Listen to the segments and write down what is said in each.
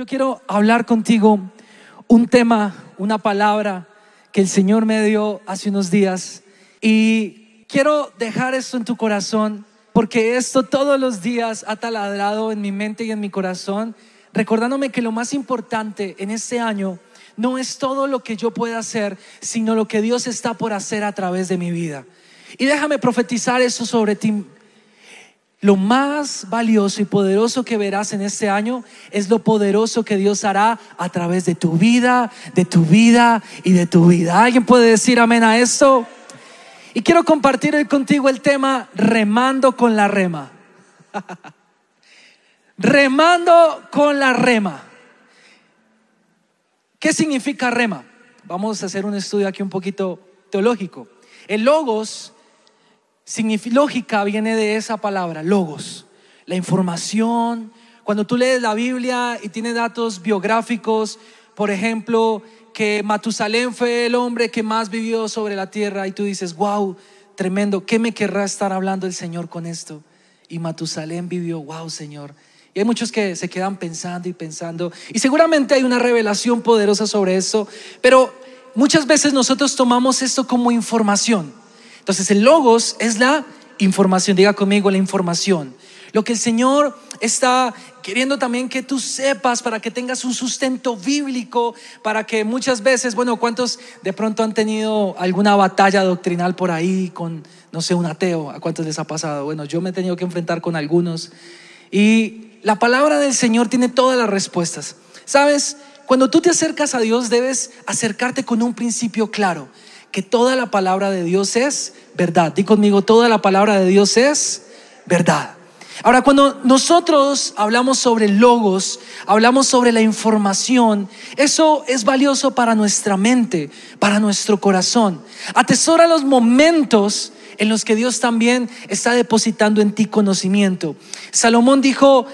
Yo quiero hablar contigo un tema, una palabra que el Señor me dio hace unos días y quiero dejar esto en tu corazón porque esto todos los días ha taladrado en mi mente y en mi corazón, recordándome que lo más importante en este año no es todo lo que yo pueda hacer, sino lo que Dios está por hacer a través de mi vida. Y déjame profetizar eso sobre ti. Lo más valioso y poderoso que verás en este año es lo poderoso que Dios hará a través de tu vida, de tu vida y de tu vida. ¿Alguien puede decir amén a esto? Y quiero compartir contigo el tema remando con la rema. remando con la rema. ¿Qué significa rema? Vamos a hacer un estudio aquí un poquito teológico. El logos lógica viene de esa palabra, logos, la información. Cuando tú lees la Biblia y tiene datos biográficos, por ejemplo, que Matusalén fue el hombre que más vivió sobre la tierra y tú dices, wow, tremendo, ¿qué me querrá estar hablando el Señor con esto? Y Matusalén vivió, wow, Señor. Y hay muchos que se quedan pensando y pensando. Y seguramente hay una revelación poderosa sobre eso, pero muchas veces nosotros tomamos esto como información. Entonces el logos es la información, diga conmigo la información. Lo que el Señor está queriendo también que tú sepas para que tengas un sustento bíblico, para que muchas veces, bueno, ¿cuántos de pronto han tenido alguna batalla doctrinal por ahí con, no sé, un ateo? ¿A cuántos les ha pasado? Bueno, yo me he tenido que enfrentar con algunos. Y la palabra del Señor tiene todas las respuestas. ¿Sabes? Cuando tú te acercas a Dios debes acercarte con un principio claro que toda la palabra de Dios es verdad. Di conmigo, toda la palabra de Dios es verdad. Ahora, cuando nosotros hablamos sobre logos, hablamos sobre la información, eso es valioso para nuestra mente, para nuestro corazón. Atesora los momentos en los que Dios también está depositando en ti conocimiento. Salomón dijo,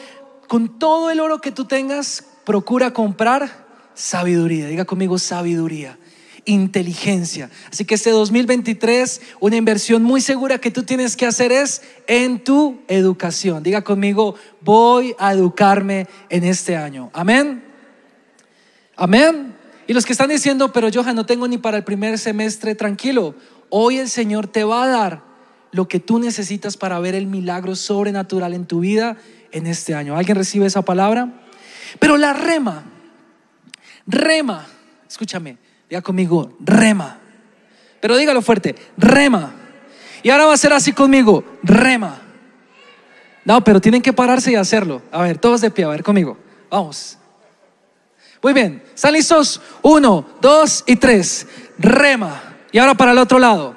con todo el oro que tú tengas, procura comprar sabiduría. Diga conmigo sabiduría inteligencia. Así que este 2023, una inversión muy segura que tú tienes que hacer es en tu educación. Diga conmigo, voy a educarme en este año. Amén. Amén. Y los que están diciendo, pero Johan, no tengo ni para el primer semestre, tranquilo. Hoy el Señor te va a dar lo que tú necesitas para ver el milagro sobrenatural en tu vida en este año. ¿Alguien recibe esa palabra? Pero la rema, rema, escúchame, Diga conmigo, rema. Pero dígalo fuerte, rema. Y ahora va a ser así conmigo, rema. No, pero tienen que pararse y hacerlo. A ver, todos de pie, a ver conmigo. Vamos. Muy bien, ¿están listos? Uno, dos y tres. Rema. Y ahora para el otro lado.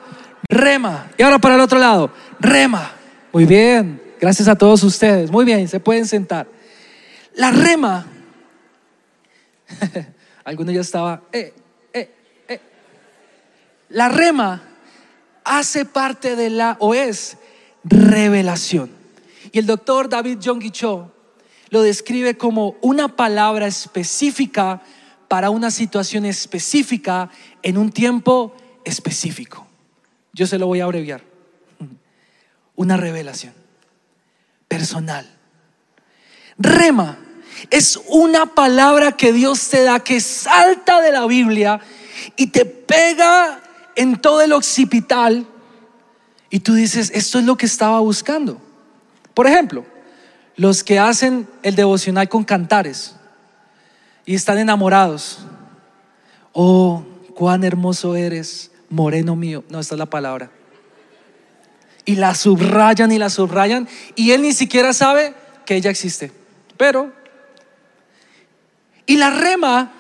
Rema. Y ahora para el otro lado. Rema. Muy bien. Gracias a todos ustedes. Muy bien, se pueden sentar. La rema. Alguno ya estaba. Eh, la rema hace parte de la, o es, revelación. Y el doctor David John Cho lo describe como una palabra específica para una situación específica en un tiempo específico. Yo se lo voy a abreviar. Una revelación personal. Rema es una palabra que Dios te da que salta de la Biblia y te pega en todo el occipital y tú dices, esto es lo que estaba buscando. Por ejemplo, los que hacen el devocional con cantares y están enamorados. Oh, cuán hermoso eres, moreno mío. No, esta es la palabra. Y la subrayan y la subrayan y él ni siquiera sabe que ella existe. Pero, y la rema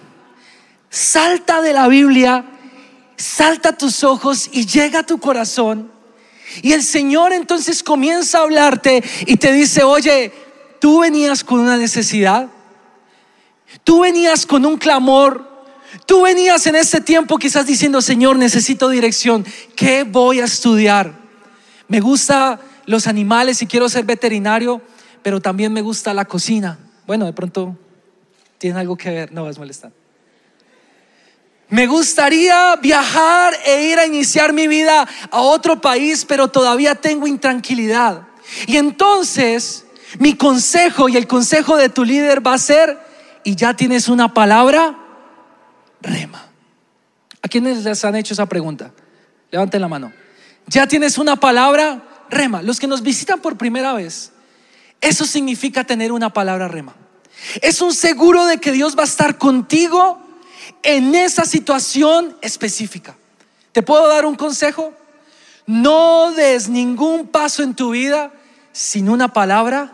salta de la Biblia salta tus ojos y llega a tu corazón. Y el Señor entonces comienza a hablarte y te dice, oye, tú venías con una necesidad, tú venías con un clamor, tú venías en este tiempo quizás diciendo, Señor, necesito dirección, ¿qué voy a estudiar? Me gusta los animales y quiero ser veterinario, pero también me gusta la cocina. Bueno, de pronto tiene algo que ver, no vas a molestar. Me gustaría viajar e ir a iniciar mi vida a otro país, pero todavía tengo intranquilidad. Y entonces mi consejo y el consejo de tu líder va a ser, y ya tienes una palabra rema. ¿A quiénes les han hecho esa pregunta? Levanten la mano. Ya tienes una palabra rema. Los que nos visitan por primera vez, eso significa tener una palabra rema. Es un seguro de que Dios va a estar contigo en esa situación específica. ¿Te puedo dar un consejo? No des ningún paso en tu vida sin una palabra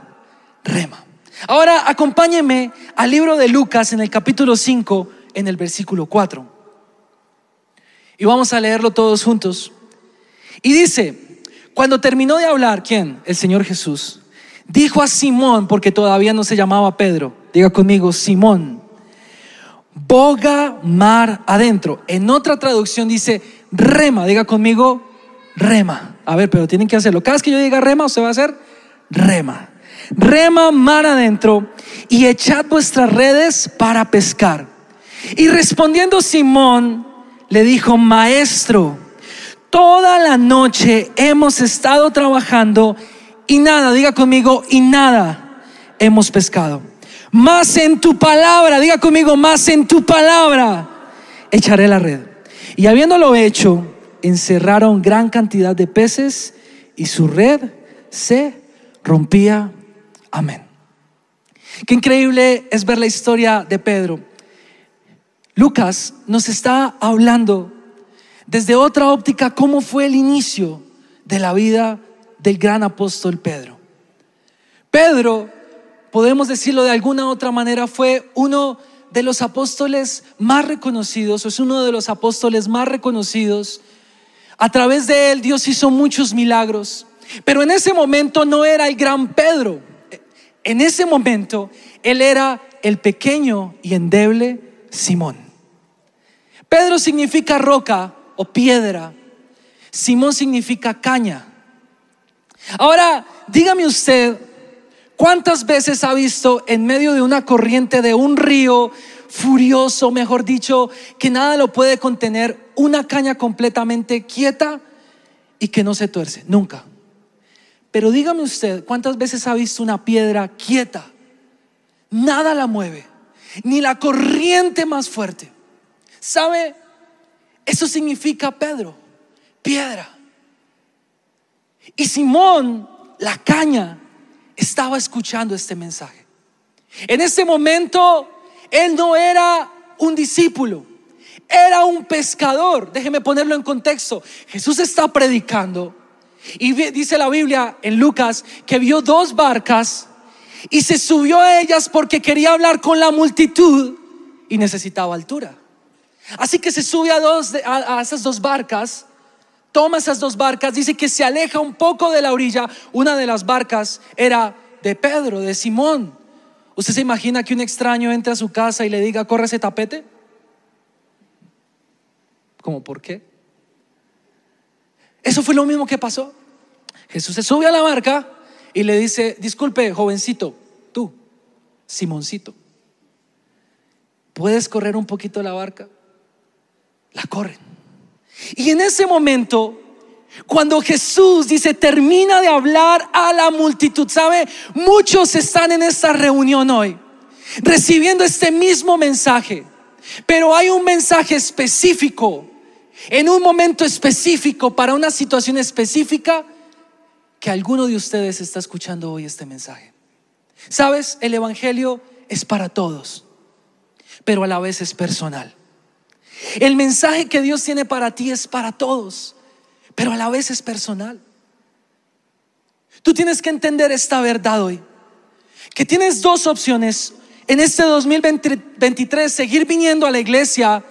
rema. Ahora acompáñeme al libro de Lucas en el capítulo 5, en el versículo 4. Y vamos a leerlo todos juntos. Y dice, cuando terminó de hablar, ¿quién? El Señor Jesús. Dijo a Simón, porque todavía no se llamaba Pedro, diga conmigo, Simón, boga mar adentro. En otra traducción dice, rema, diga conmigo, rema. A ver, pero tienen que hacerlo. Cada vez que yo diga rema, se va a hacer rema. Rema mar adentro y echad vuestras redes para pescar. Y respondiendo Simón, le dijo, maestro, toda la noche hemos estado trabajando y nada, diga conmigo, y nada hemos pescado. Más en tu palabra, diga conmigo, más en tu palabra, echaré la red. Y habiéndolo hecho, encerraron gran cantidad de peces y su red se rompía. Amén. Qué increíble es ver la historia de Pedro. Lucas nos está hablando desde otra óptica cómo fue el inicio de la vida del gran apóstol Pedro. Pedro, podemos decirlo de alguna otra manera, fue uno de los apóstoles más reconocidos, es uno de los apóstoles más reconocidos. A través de él Dios hizo muchos milagros, pero en ese momento no era el gran Pedro. En ese momento él era el pequeño y endeble Simón. Pedro significa roca o piedra. Simón significa caña. Ahora, dígame usted, ¿cuántas veces ha visto en medio de una corriente de un río furioso, mejor dicho, que nada lo puede contener, una caña completamente quieta y que no se tuerce? Nunca. Pero dígame usted, ¿cuántas veces ha visto una piedra quieta? Nada la mueve, ni la corriente más fuerte. ¿Sabe? Eso significa Pedro, piedra. Y Simón, la caña, estaba escuchando este mensaje. En ese momento, él no era un discípulo, era un pescador. Déjeme ponerlo en contexto. Jesús está predicando y dice la Biblia en Lucas que vio dos barcas y se subió a ellas porque quería hablar con la multitud y necesitaba altura. Así que se sube a, dos, a, esas dos barcas, toma esas dos barcas, dice que se aleja un poco de la orilla. Una de las barcas era de Pedro, de Simón. ¿Usted se imagina que un extraño entre a su casa y le diga, corre ese tapete? ¿Cómo por qué? Eso fue lo mismo que pasó. Jesús se sube a la barca y le dice, disculpe, jovencito, tú, Simoncito, ¿puedes correr un poquito la barca? la corren. Y en ese momento, cuando Jesús dice, termina de hablar a la multitud, ¿sabe? Muchos están en esta reunión hoy, recibiendo este mismo mensaje, pero hay un mensaje específico, en un momento específico, para una situación específica, que alguno de ustedes está escuchando hoy este mensaje. ¿Sabes? El Evangelio es para todos, pero a la vez es personal. El mensaje que Dios tiene para ti es para todos, pero a la vez es personal. Tú tienes que entender esta verdad hoy, que tienes dos opciones en este 2023, seguir viniendo a la iglesia,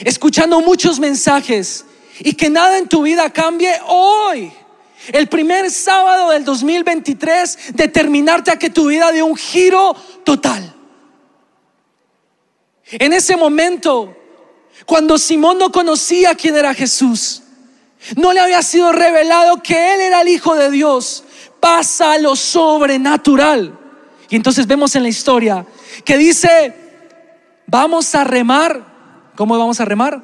escuchando muchos mensajes y que nada en tu vida cambie hoy. El primer sábado del 2023, determinarte a que tu vida dé un giro total. En ese momento, cuando Simón no conocía quién era Jesús, no le había sido revelado que Él era el Hijo de Dios, pasa lo sobrenatural. Y entonces vemos en la historia que dice, vamos a remar, ¿cómo vamos a remar?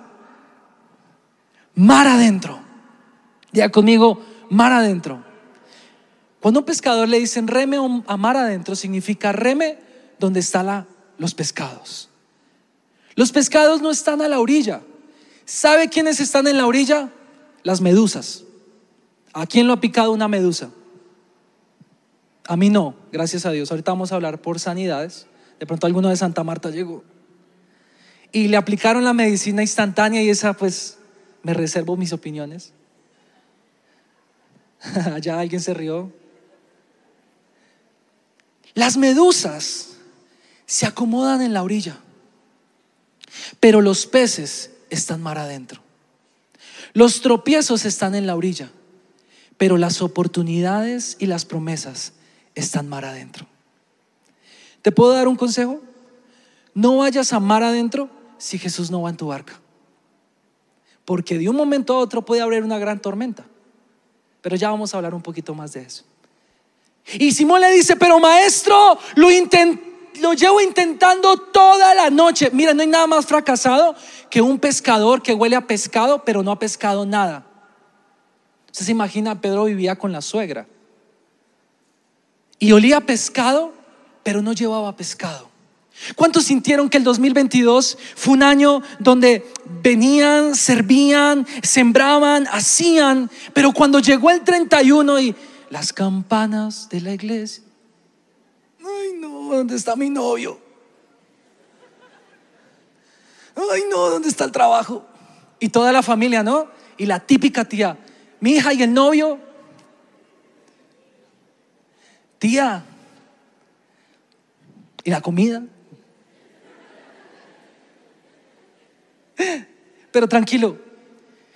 Mar adentro. Diga conmigo, mar adentro. Cuando un pescador le dicen reme a mar adentro, significa reme donde está la los pescados. Los pescados no están a la orilla. ¿Sabe quiénes están en la orilla? Las medusas. ¿A quién lo ha picado una medusa? A mí no, gracias a Dios. Ahorita vamos a hablar por sanidades. De pronto alguno de Santa Marta llegó. Y le aplicaron la medicina instantánea y esa pues me reservo mis opiniones. Allá alguien se rió. Las medusas se acomodan en la orilla, pero los peces están mar adentro. Los tropiezos están en la orilla, pero las oportunidades y las promesas están mar adentro. ¿Te puedo dar un consejo? No vayas a mar adentro si Jesús no va en tu barca. Porque de un momento a otro puede haber una gran tormenta. Pero ya vamos a hablar un poquito más de eso. Y Simón le dice, pero maestro, lo, lo llevo intentando toda la noche. Mira, no hay nada más fracasado que un pescador que huele a pescado, pero no ha pescado nada. Usted se imagina, Pedro vivía con la suegra. Y olía pescado, pero no llevaba pescado. ¿Cuántos sintieron que el 2022 fue un año donde venían, servían, sembraban, hacían, pero cuando llegó el 31 y las campanas de la iglesia, ay no, ¿dónde está mi novio? Ay no, ¿dónde está el trabajo? Y toda la familia, ¿no? Y la típica tía, mi hija y el novio, tía, y la comida. Pero tranquilo,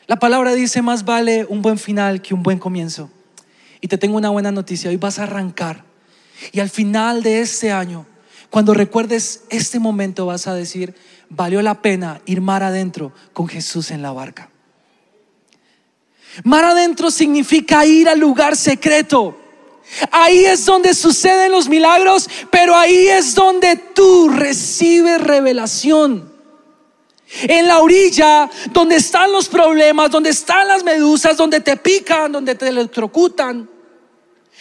la palabra dice más vale un buen final que un buen comienzo. Y te tengo una buena noticia, hoy vas a arrancar. Y al final de este año, cuando recuerdes este momento, vas a decir, valió la pena ir mar adentro con Jesús en la barca. Mar adentro significa ir al lugar secreto. Ahí es donde suceden los milagros, pero ahí es donde tú recibes revelación. En la orilla, donde están los problemas, donde están las medusas, donde te pican, donde te electrocutan,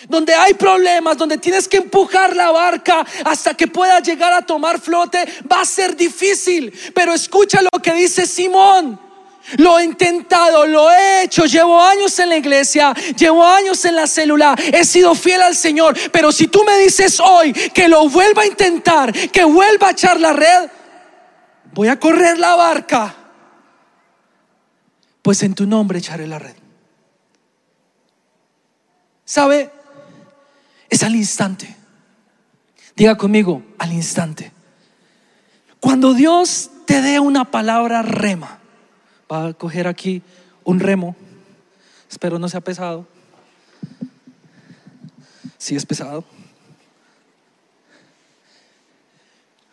donde hay problemas, donde tienes que empujar la barca hasta que pueda llegar a tomar flote, va a ser difícil. Pero escucha lo que dice Simón. Lo he intentado, lo he hecho, llevo años en la iglesia, llevo años en la célula, he sido fiel al Señor, pero si tú me dices hoy que lo vuelva a intentar, que vuelva a echar la red, voy a correr la barca, pues en tu nombre echaré la red. ¿Sabe? Es al instante. Diga conmigo, al instante. Cuando Dios te dé una palabra rema, va a coger aquí un remo, espero no sea pesado. Si es pesado.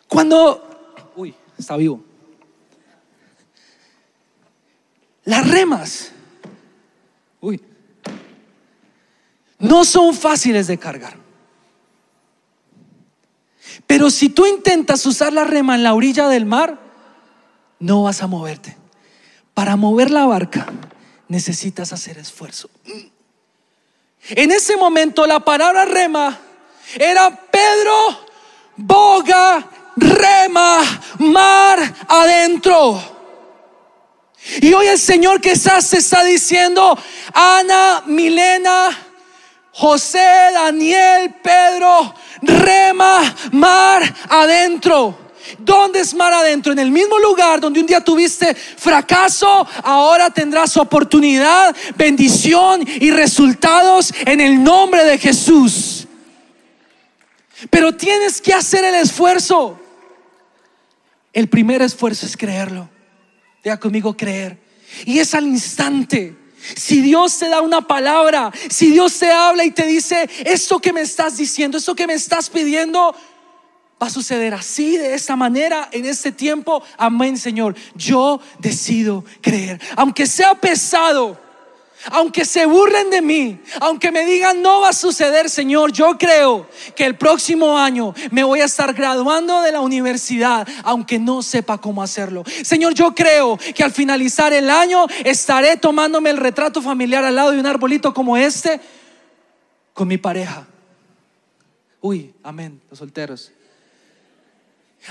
Cuando está vivo. Las remas, uy, no son fáciles de cargar. Pero si tú intentas usar la rema en la orilla del mar, no vas a moverte. Para mover la barca necesitas hacer esfuerzo. En ese momento la palabra rema era Pedro, boga rema mar adentro. Y hoy el Señor quizás se está diciendo, Ana, Milena, José, Daniel, Pedro, rema mar adentro. ¿Dónde es mar adentro? En el mismo lugar donde un día tuviste fracaso, ahora tendrás oportunidad, bendición y resultados en el nombre de Jesús. Pero tienes que hacer el esfuerzo. El primer esfuerzo es creerlo. Diga conmigo creer. Y es al instante. Si Dios te da una palabra, si Dios te habla y te dice, esto que me estás diciendo, esto que me estás pidiendo, va a suceder así, de esta manera, en este tiempo. Amén, Señor. Yo decido creer. Aunque sea pesado, aunque se burlen de mí, aunque me digan no va a suceder, Señor, yo creo que el próximo año me voy a estar graduando de la universidad, aunque no sepa cómo hacerlo. Señor, yo creo que al finalizar el año estaré tomándome el retrato familiar al lado de un arbolito como este con mi pareja. Uy, amén, los solteros.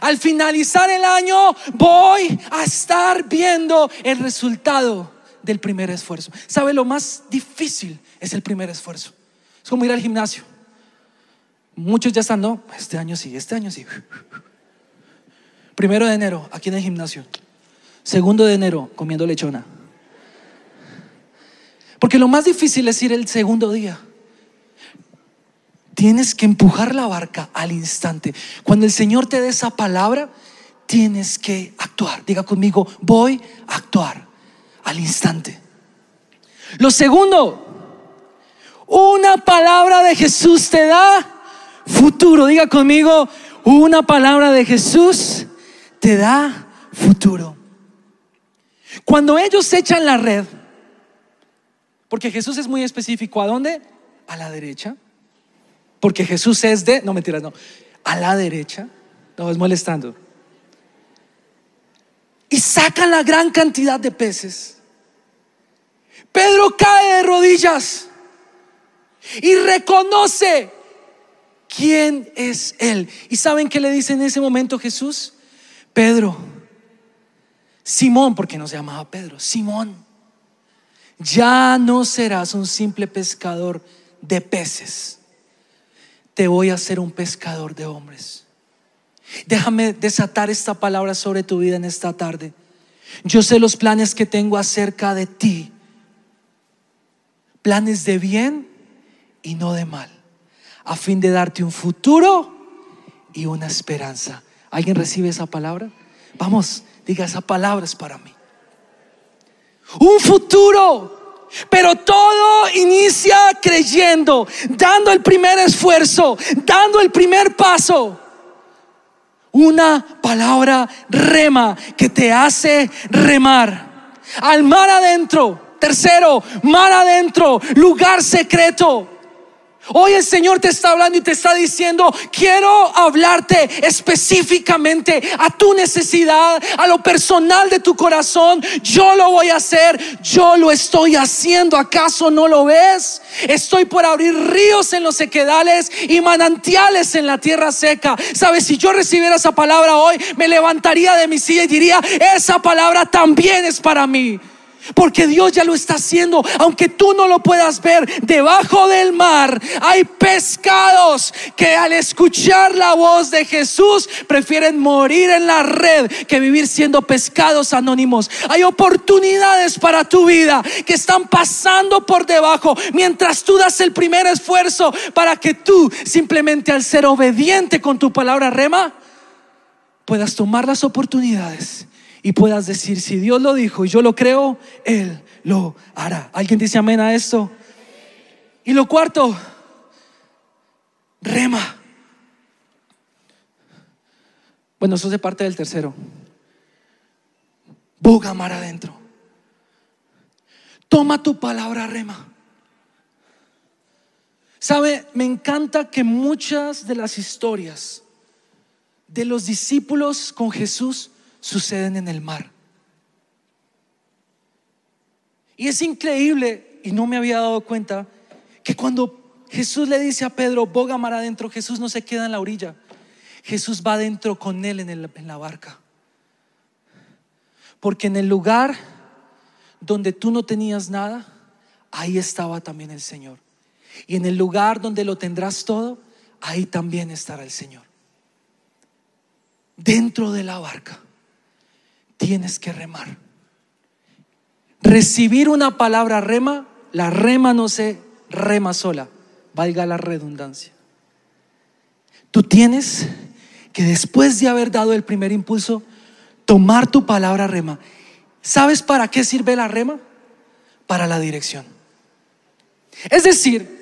Al finalizar el año voy a estar viendo el resultado del primer esfuerzo. ¿Sabe? Lo más difícil es el primer esfuerzo. Es como ir al gimnasio. Muchos ya están, no, este año sí, este año sí. Primero de enero, aquí en el gimnasio. Segundo de enero, comiendo lechona. Porque lo más difícil es ir el segundo día. Tienes que empujar la barca al instante. Cuando el Señor te dé esa palabra, tienes que actuar. Diga conmigo, voy a actuar al instante. Lo segundo, una palabra de Jesús te da futuro. Diga conmigo, una palabra de Jesús te da futuro. Cuando ellos echan la red, porque Jesús es muy específico, ¿a dónde? A la derecha. Porque Jesús es de, no mentiras, no, a la derecha. No, es molestando. Y sacan la gran cantidad de peces. Pedro cae de rodillas y reconoce quién es Él. ¿Y saben qué le dice en ese momento Jesús? Pedro, Simón, porque no se llamaba Pedro, Simón, ya no serás un simple pescador de peces te voy a hacer un pescador de hombres. Déjame desatar esta palabra sobre tu vida en esta tarde. Yo sé los planes que tengo acerca de ti. Planes de bien y no de mal. A fin de darte un futuro y una esperanza. ¿Alguien recibe esa palabra? Vamos, diga esa palabra es para mí. Un futuro pero todo inicia creyendo, dando el primer esfuerzo, dando el primer paso. Una palabra rema que te hace remar. Al mar adentro. Tercero, mar adentro, lugar secreto. Hoy el Señor te está hablando y te está diciendo, quiero hablarte específicamente a tu necesidad, a lo personal de tu corazón. Yo lo voy a hacer, yo lo estoy haciendo. ¿Acaso no lo ves? Estoy por abrir ríos en los sequedales y manantiales en la tierra seca. Sabes, si yo recibiera esa palabra hoy, me levantaría de mi silla y diría, esa palabra también es para mí. Porque Dios ya lo está haciendo, aunque tú no lo puedas ver. Debajo del mar hay pescados que al escuchar la voz de Jesús prefieren morir en la red que vivir siendo pescados anónimos. Hay oportunidades para tu vida que están pasando por debajo mientras tú das el primer esfuerzo para que tú simplemente al ser obediente con tu palabra rema puedas tomar las oportunidades y puedas decir, si Dios lo dijo y yo lo creo, Él lo hará. ¿Alguien dice amén a esto? Y lo cuarto, rema. Bueno, eso es parte del tercero. Boga mar adentro. Toma tu palabra, rema. Sabe, me encanta que muchas de las historias de los discípulos con Jesús suceden en el mar. Y es increíble, y no me había dado cuenta, que cuando Jesús le dice a Pedro, boga mar adentro, Jesús no se queda en la orilla. Jesús va adentro con él en, en la barca. Porque en el lugar donde tú no tenías nada, ahí estaba también el Señor. Y en el lugar donde lo tendrás todo, ahí también estará el Señor. Dentro de la barca tienes que remar. Recibir una palabra rema, la rema no se rema sola, valga la redundancia. Tú tienes que después de haber dado el primer impulso, tomar tu palabra rema. ¿Sabes para qué sirve la rema? Para la dirección. Es decir,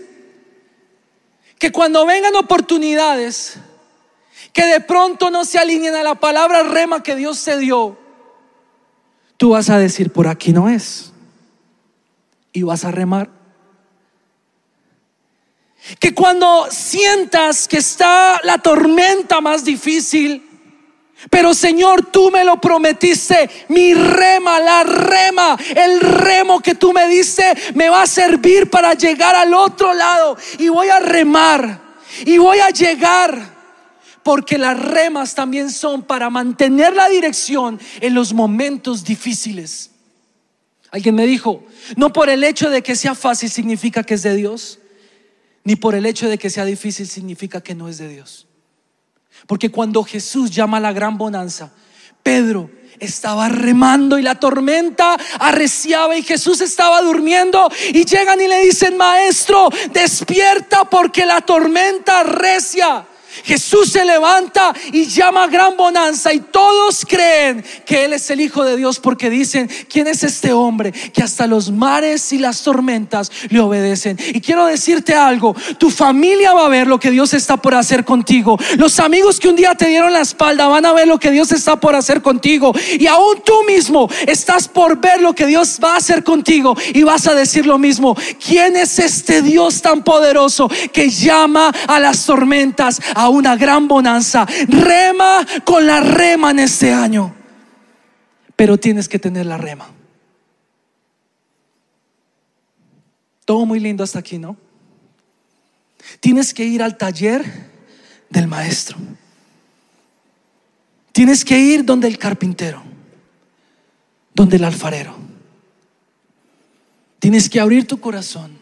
que cuando vengan oportunidades que de pronto no se alineen a la palabra rema que Dios se dio, tú vas a decir, por aquí no es. Y vas a remar. Que cuando sientas que está la tormenta más difícil, pero Señor, tú me lo prometiste, mi rema, la rema, el remo que tú me diste, me va a servir para llegar al otro lado. Y voy a remar, y voy a llegar porque las remas también son para mantener la dirección en los momentos difíciles. Alguien me dijo, no por el hecho de que sea fácil significa que es de Dios, ni por el hecho de que sea difícil significa que no es de Dios. Porque cuando Jesús llama a la gran bonanza, Pedro estaba remando y la tormenta arreciaba y Jesús estaba durmiendo y llegan y le dicen, maestro, despierta porque la tormenta arrecia. Jesús se levanta y llama a gran bonanza y todos creen que Él es el Hijo de Dios porque dicen, ¿quién es este hombre que hasta los mares y las tormentas le obedecen? Y quiero decirte algo, tu familia va a ver lo que Dios está por hacer contigo. Los amigos que un día te dieron la espalda van a ver lo que Dios está por hacer contigo. Y aún tú mismo estás por ver lo que Dios va a hacer contigo y vas a decir lo mismo. ¿Quién es este Dios tan poderoso que llama a las tormentas? A una gran bonanza. Rema con la rema en este año. Pero tienes que tener la rema. Todo muy lindo hasta aquí, ¿no? Tienes que ir al taller del maestro. Tienes que ir donde el carpintero, donde el alfarero. Tienes que abrir tu corazón.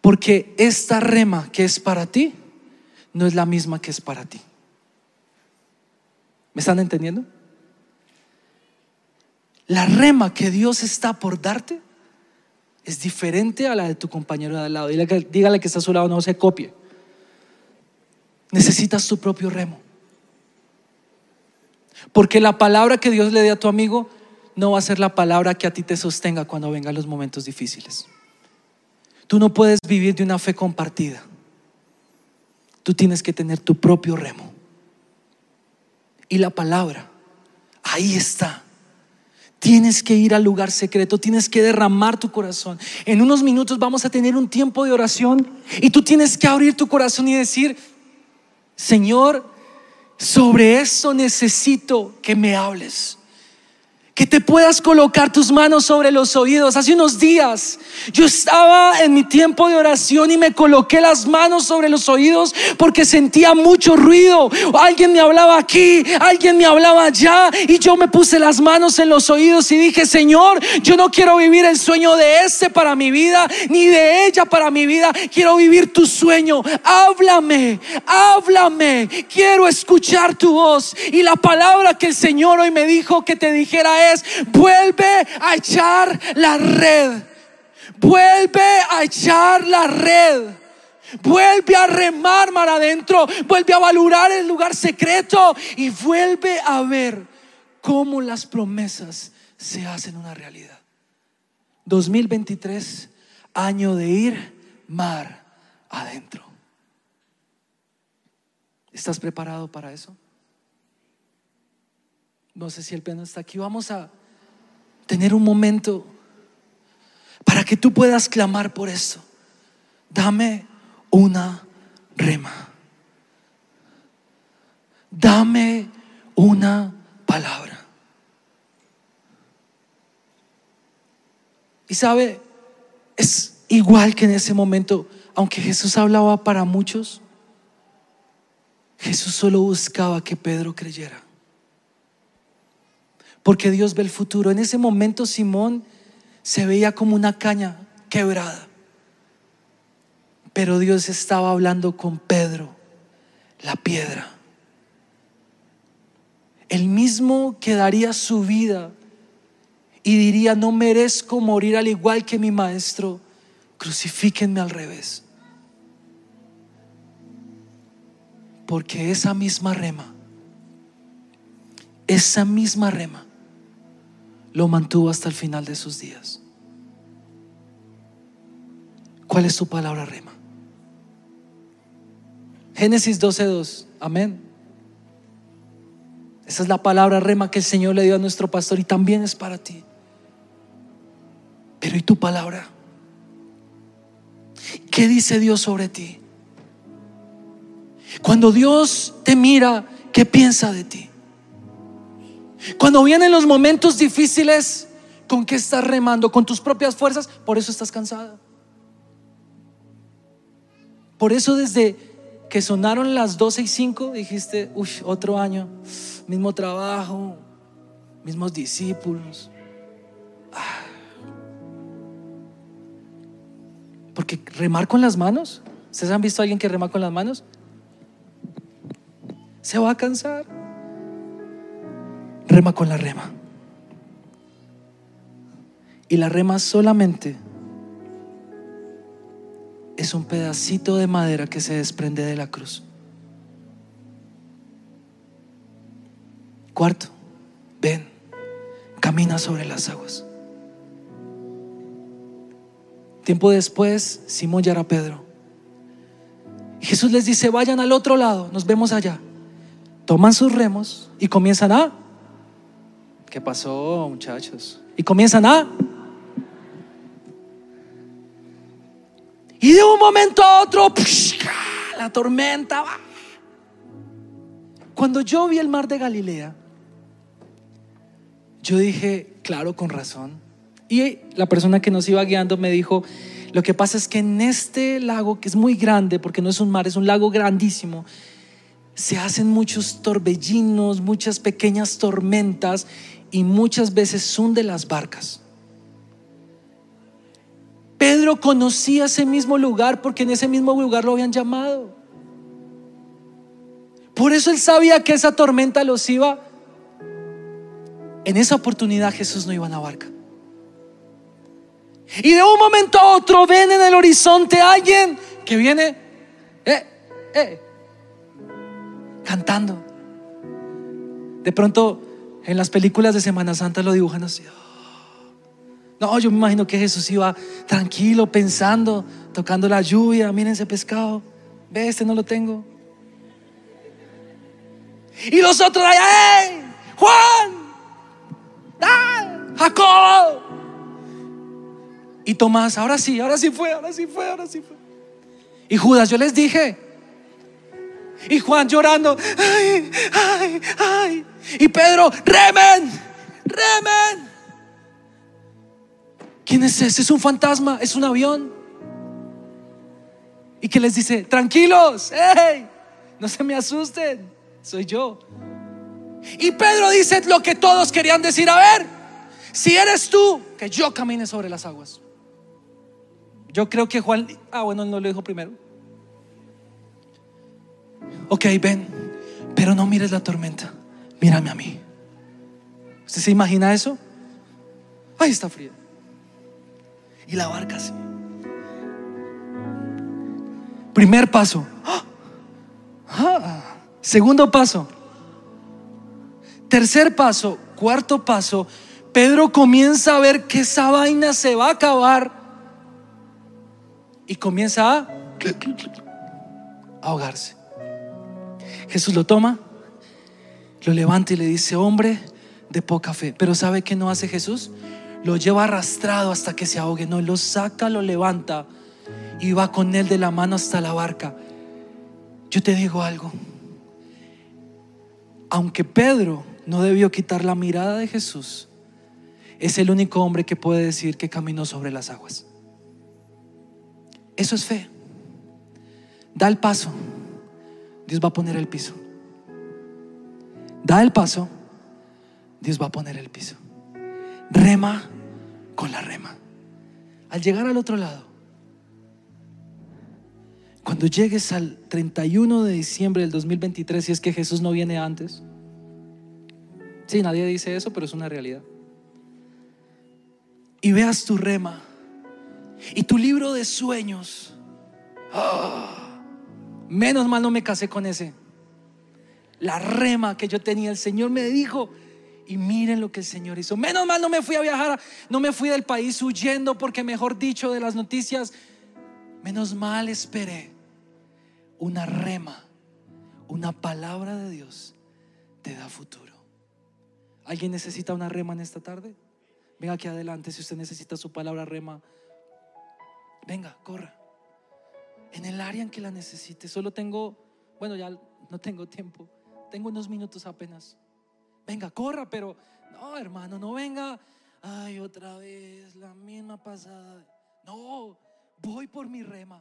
Porque esta rema que es para ti no es la misma que es para ti. ¿Me están entendiendo? La rema que Dios está por darte es diferente a la de tu compañero de al lado. Dígale, que está a su lado, no se copie. Necesitas tu propio remo. Porque la palabra que Dios le dé a tu amigo no va a ser la palabra que a ti te sostenga cuando vengan los momentos difíciles. Tú no puedes vivir de una fe compartida. Tú tienes que tener tu propio remo. Y la palabra, ahí está. Tienes que ir al lugar secreto, tienes que derramar tu corazón. En unos minutos vamos a tener un tiempo de oración y tú tienes que abrir tu corazón y decir, Señor, sobre eso necesito que me hables que te puedas colocar tus manos sobre los oídos. Hace unos días yo estaba en mi tiempo de oración y me coloqué las manos sobre los oídos porque sentía mucho ruido. Alguien me hablaba aquí, alguien me hablaba allá y yo me puse las manos en los oídos y dije, Señor, yo no quiero vivir el sueño de este para mi vida, ni de ella para mi vida. Quiero vivir tu sueño. Háblame, háblame. Quiero escuchar tu voz. Y la palabra que el Señor hoy me dijo que te dijera vuelve a echar la red. Vuelve a echar la red. Vuelve a remar mar adentro. Vuelve a valorar el lugar secreto. Y vuelve a ver cómo las promesas se hacen una realidad. 2023, año de ir mar adentro. ¿Estás preparado para eso? No sé si el piano está aquí. Vamos a tener un momento para que tú puedas clamar por esto. Dame una rema. Dame una palabra. Y sabe, es igual que en ese momento, aunque Jesús hablaba para muchos, Jesús solo buscaba que Pedro creyera porque Dios ve el futuro. En ese momento Simón se veía como una caña quebrada, pero Dios estaba hablando con Pedro, la piedra. El mismo que daría su vida y diría, no merezco morir al igual que mi maestro, crucifíquenme al revés. Porque esa misma rema, esa misma rema, lo mantuvo hasta el final de sus días. ¿Cuál es su palabra rema? Génesis 12:2. Amén. Esa es la palabra rema que el Señor le dio a nuestro pastor y también es para ti. Pero ¿y tu palabra? ¿Qué dice Dios sobre ti? Cuando Dios te mira, ¿qué piensa de ti? Cuando vienen los momentos difíciles, ¿con qué estás remando? ¿Con tus propias fuerzas? Por eso estás cansada. Por eso desde que sonaron las 12 y 5, dijiste, uy, otro año, mismo trabajo, mismos discípulos. Ah. Porque remar con las manos, ¿ustedes han visto a alguien que rema con las manos? Se va a cansar. Rema con la rema. Y la rema solamente es un pedacito de madera que se desprende de la cruz. Cuarto, ven, camina sobre las aguas. Tiempo después, Simón ya era Pedro. Jesús les dice, vayan al otro lado, nos vemos allá. Toman sus remos y comienzan a... ¿Qué pasó, muchachos? Y comienzan a Y de un momento a otro, la tormenta va. Cuando yo vi el mar de Galilea, yo dije, claro, con razón. Y la persona que nos iba guiando me dijo, lo que pasa es que en este lago, que es muy grande, porque no es un mar, es un lago grandísimo, se hacen muchos torbellinos, muchas pequeñas tormentas y muchas veces hunde las barcas. Pedro conocía ese mismo lugar porque en ese mismo lugar lo habían llamado. Por eso él sabía que esa tormenta los iba. En esa oportunidad Jesús no iba en la barca. Y de un momento a otro ven en el horizonte alguien que viene eh, eh, cantando. De pronto en las películas de Semana Santa lo dibujan así. No, yo me imagino que Jesús iba tranquilo, pensando, tocando la lluvia. Miren ese pescado. Ve, este no lo tengo. Y los otros allá, ¡hey! ¡Juan! ¡Ah! ¡Jacob! Y Tomás, ahora sí, ahora sí fue, ahora sí fue, ahora sí fue. Y Judas, yo les dije. Y Juan llorando, ¡ay, ay, ay! Y Pedro, ¡remen! ¡remen! ¿Quién es ese? Es un fantasma, es un avión. Y que les dice, tranquilos, hey, no se me asusten, soy yo. Y Pedro dice lo que todos querían decir, a ver, si eres tú, que yo camine sobre las aguas. Yo creo que Juan, ah, bueno, no lo dijo primero. Ok, ven, pero no mires la tormenta, mírame a mí. ¿Usted se imagina eso? Ahí está frío y la barca así. Primer paso. Ah, segundo paso. Tercer paso. Cuarto paso. Pedro comienza a ver que esa vaina se va a acabar y comienza a ahogarse. Jesús lo toma, lo levanta y le dice, hombre de poca fe. Pero ¿sabe qué no hace Jesús? lo lleva arrastrado hasta que se ahogue, no, lo saca, lo levanta y va con él de la mano hasta la barca. Yo te digo algo, aunque Pedro no debió quitar la mirada de Jesús, es el único hombre que puede decir que caminó sobre las aguas. Eso es fe. Da el paso, Dios va a poner el piso. Da el paso, Dios va a poner el piso. Rema con la rema. Al llegar al otro lado, cuando llegues al 31 de diciembre del 2023, si es que Jesús no viene antes, sí, nadie dice eso, pero es una realidad. Y veas tu rema y tu libro de sueños. ¡Ah! Menos mal no me casé con ese. La rema que yo tenía, el Señor me dijo, y miren lo que el Señor hizo. Menos mal no me fui a viajar, no me fui del país huyendo porque mejor dicho de las noticias, menos mal esperé una rema, una palabra de Dios te da futuro. ¿Alguien necesita una rema en esta tarde? Venga aquí adelante si usted necesita su palabra rema. Venga, corra. En el área en que la necesite. Solo tengo, bueno, ya no tengo tiempo. Tengo unos minutos apenas. Venga, corra, pero no, hermano, no venga. Ay, otra vez, la misma pasada. No, voy por mi rema.